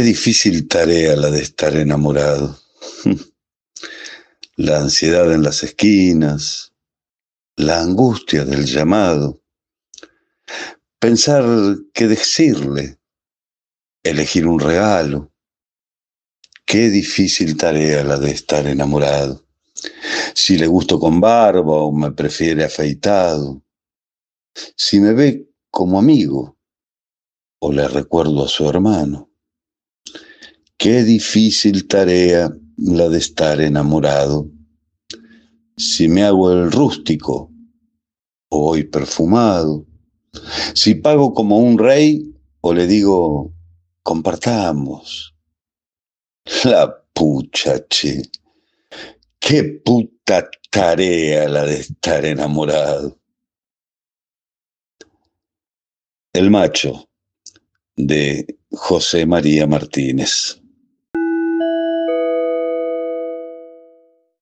difícil tarea la de estar enamorado. La ansiedad en las esquinas, la angustia del llamado, pensar qué decirle, elegir un regalo. Qué difícil tarea la de estar enamorado. Si le gusto con barba o me prefiere afeitado. Si me ve como amigo o le recuerdo a su hermano. Qué difícil tarea la de estar enamorado. Si me hago el rústico o voy perfumado. Si pago como un rey o le digo, compartamos. La pucha, che. Qué puta tarea la de estar enamorado. El macho de José María Martínez.